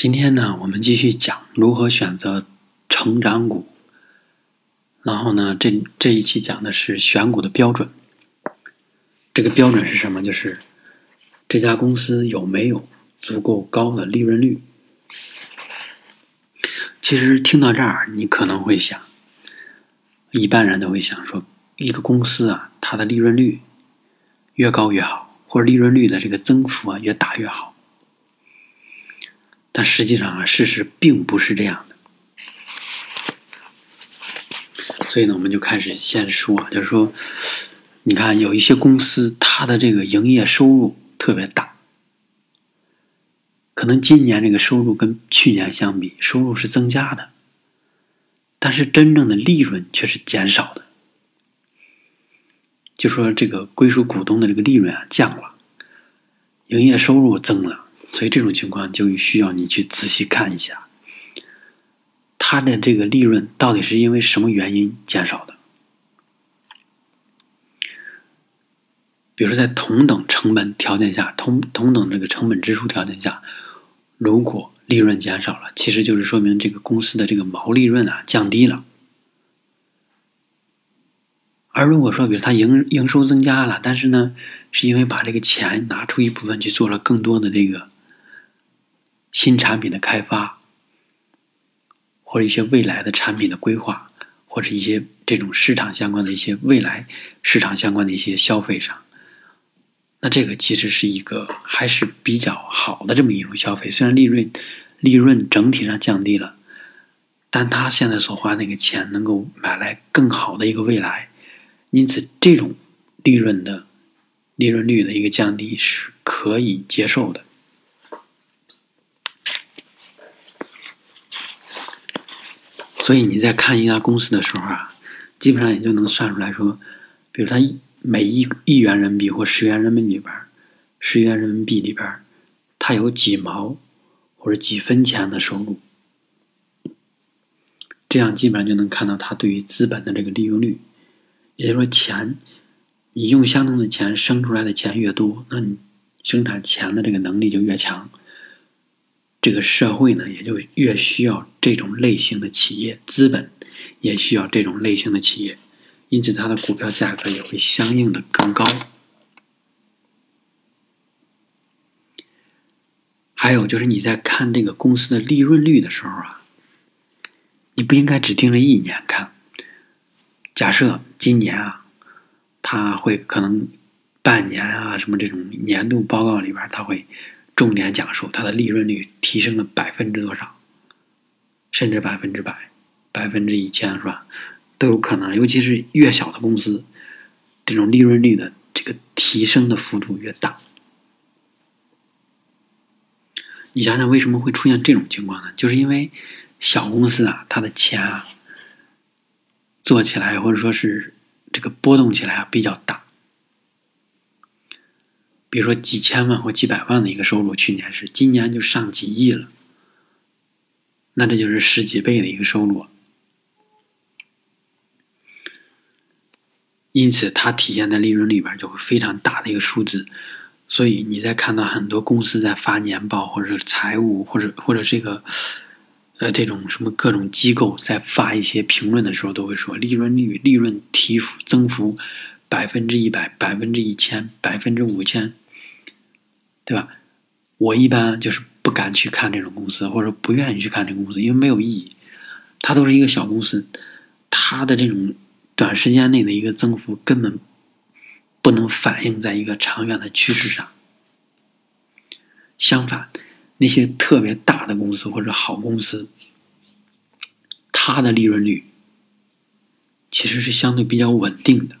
今天呢，我们继续讲如何选择成长股。然后呢，这这一期讲的是选股的标准。这个标准是什么？就是这家公司有没有足够高的利润率。其实听到这儿，你可能会想，一般人都会想说，一个公司啊，它的利润率越高越好，或者利润率的这个增幅啊越大越好。但实际上啊，事实并不是这样的。所以呢，我们就开始先说啊，就是说，你看有一些公司，它的这个营业收入特别大，可能今年这个收入跟去年相比，收入是增加的，但是真正的利润却是减少的。就说这个归属股东的这个利润啊降了，营业收入增了。所以这种情况就需要你去仔细看一下，它的这个利润到底是因为什么原因减少的？比如说，在同等成本条件下，同同等这个成本支出条件下，如果利润减少了，其实就是说明这个公司的这个毛利润啊降低了。而如果说，比如它营营收增加了，但是呢，是因为把这个钱拿出一部分去做了更多的这个。新产品的开发，或者一些未来的产品的规划，或者一些这种市场相关的一些未来市场相关的一些消费上，那这个其实是一个还是比较好的这么一种消费。虽然利润利润整体上降低了，但他现在所花那个钱能够买来更好的一个未来，因此这种利润的利润率的一个降低是可以接受的。所以你在看一家公司的时候啊，基本上也就能算出来说，比如它每一亿元人民币或十元人民币里边，十元人民币里边，它有几毛或者几分钱的收入，这样基本上就能看到它对于资本的这个利用率。也就是说，钱你用相同的钱生出来的钱越多，那你生产钱的这个能力就越强。这个社会呢，也就越需要这种类型的企业，资本也需要这种类型的企业，因此它的股票价格也会相应的更高。还有就是你在看这个公司的利润率的时候啊，你不应该只盯着一年看。假设今年啊，它会可能半年啊什么这种年度报告里边，它会。重点讲述它的利润率提升了百分之多少，甚至百分之百、百分之一千，是吧？都有可能。尤其是越小的公司，这种利润率的这个提升的幅度越大。你想想，为什么会出现这种情况呢？就是因为小公司啊，它的钱啊，做起来或者说是这个波动起来啊比较大。比如说几千万或几百万的一个收入，去年是，今年就上几亿了，那这就是十几倍的一个收入，因此它体现在利润里边就会非常大的一个数字。所以你在看到很多公司在发年报，或者财务，或者或者这个呃这种什么各种机构在发一些评论的时候，都会说利润率、利润提幅增幅百分之一百、百分之一千、百分之五千。对吧？我一般就是不敢去看这种公司，或者不愿意去看这个公司，因为没有意义。它都是一个小公司，它的这种短时间内的一个增幅根本不能反映在一个长远的趋势上。相反，那些特别大的公司或者好公司，它的利润率其实是相对比较稳定的。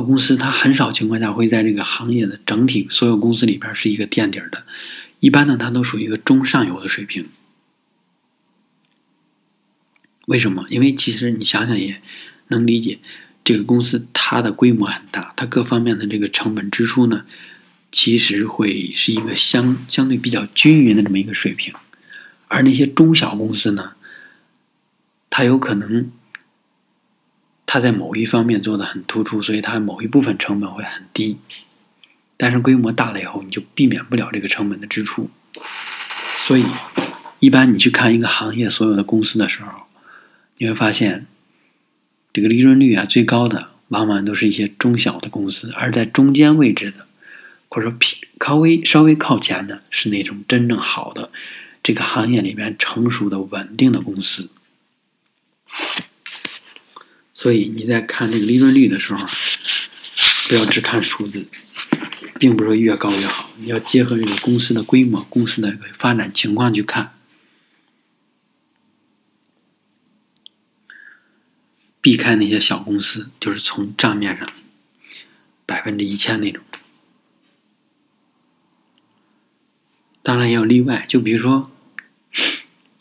公司，它很少情况下会在这个行业的整体所有公司里边是一个垫底的，一般呢，它都属于一个中上游的水平。为什么？因为其实你想想也能理解，这个公司它的规模很大，它各方面的这个成本支出呢，其实会是一个相相对比较均匀的这么一个水平，而那些中小公司呢，它有可能。它在某一方面做的很突出，所以它某一部分成本会很低。但是规模大了以后，你就避免不了这个成本的支出。所以，一般你去看一个行业所有的公司的时候，你会发现，这个利润率啊最高的，往往都是一些中小的公司；而在中间位置的，或者说稍微稍微靠前的，是那种真正好的这个行业里面成熟的稳定的公司。所以你在看这个利润率的时候，不要只看数字，并不是说越高越好，你要结合这个公司的规模、公司的这个发展情况去看，避开那些小公司，就是从账面上百分之一千那种。当然也有例外，就比如说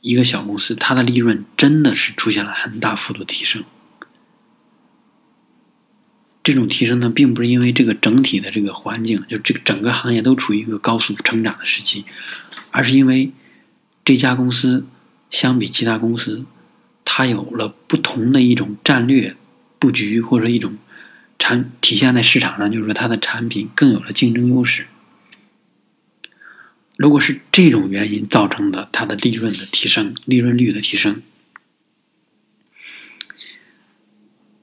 一个小公司，它的利润真的是出现了很大幅度提升。这种提升呢，并不是因为这个整体的这个环境，就这个整个行业都处于一个高速成长的时期，而是因为这家公司相比其他公司，它有了不同的一种战略布局，或者一种产体现在市场上，就是说它的产品更有了竞争优势。如果是这种原因造成的，它的利润的提升，利润率的提升。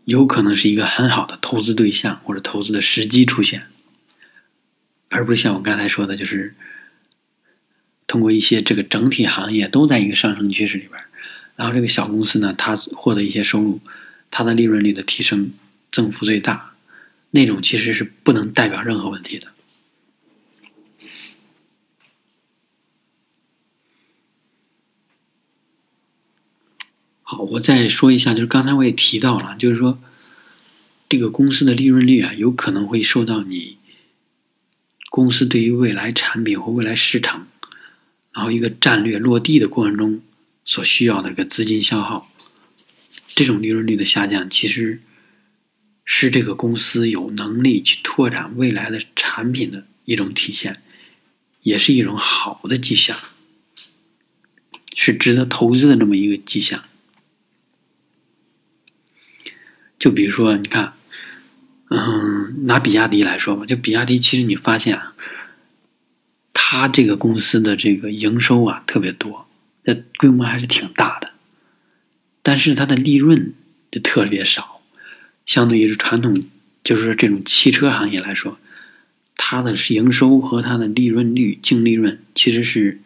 有可能是一个很好的投资对象或者投资的时机出现，而不是像我刚才说的，就是通过一些这个整体行业都在一个上升趋势里边，然后这个小公司呢，它获得一些收入，它的利润率的提升增幅最大，那种其实是不能代表任何问题的。好，我再说一下，就是刚才我也提到了，就是说，这个公司的利润率啊，有可能会受到你公司对于未来产品或未来市场，然后一个战略落地的过程中所需要的这个资金消耗，这种利润率的下降，其实是这个公司有能力去拓展未来的产品的一种体现，也是一种好的迹象，是值得投资的这么一个迹象。就比如说，你看，嗯，拿比亚迪来说吧，就比亚迪，其实你发现啊，它这个公司的这个营收啊特别多，这规模还是挺大的，但是它的利润就特别少，相对于是传统，就是这种汽车行业来说，它的营收和它的利润率、净利润其实是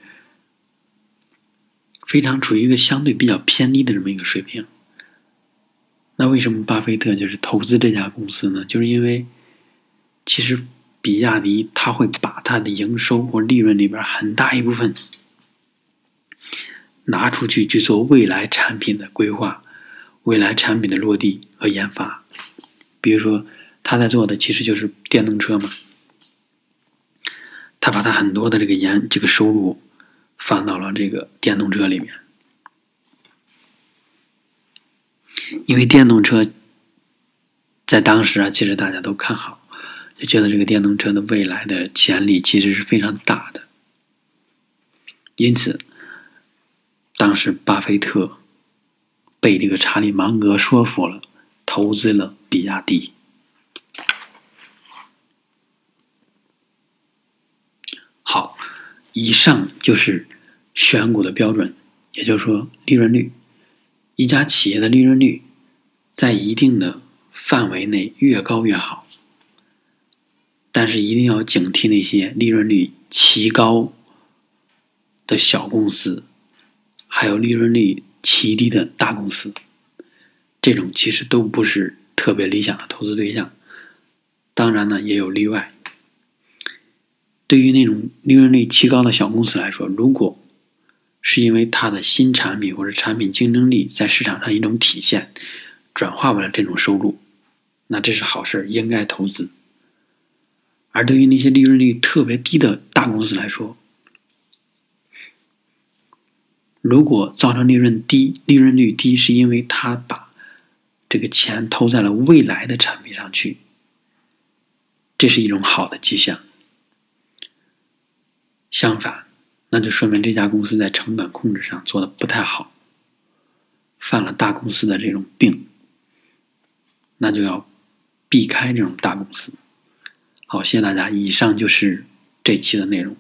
非常处于一个相对比较偏低的这么一个水平。那为什么巴菲特就是投资这家公司呢？就是因为，其实比亚迪他会把他的营收或利润里边很大一部分拿出去去做未来产品的规划、未来产品的落地和研发。比如说，他在做的其实就是电动车嘛，他把他很多的这个研这个收入放到了这个电动车里面。因为电动车在当时啊，其实大家都看好，就觉得这个电动车的未来的潜力其实是非常大的。因此，当时巴菲特被这个查理芒格说服了，投资了比亚迪。好，以上就是选股的标准，也就是说利润率。一家企业的利润率在一定的范围内越高越好，但是一定要警惕那些利润率奇高的小公司，还有利润率奇低的大公司，这种其实都不是特别理想的投资对象。当然呢，也有例外。对于那种利润率奇高的小公司来说，如果是因为它的新产品或者产品竞争力在市场上一种体现，转化为了这种收入，那这是好事应该投资。而对于那些利润率特别低的大公司来说，如果造成利润低、利润率低，是因为他把这个钱投在了未来的产品上去，这是一种好的迹象。相反。那就说明这家公司在成本控制上做的不太好，犯了大公司的这种病，那就要避开这种大公司，好，谢谢大家。以上就是这期的内容。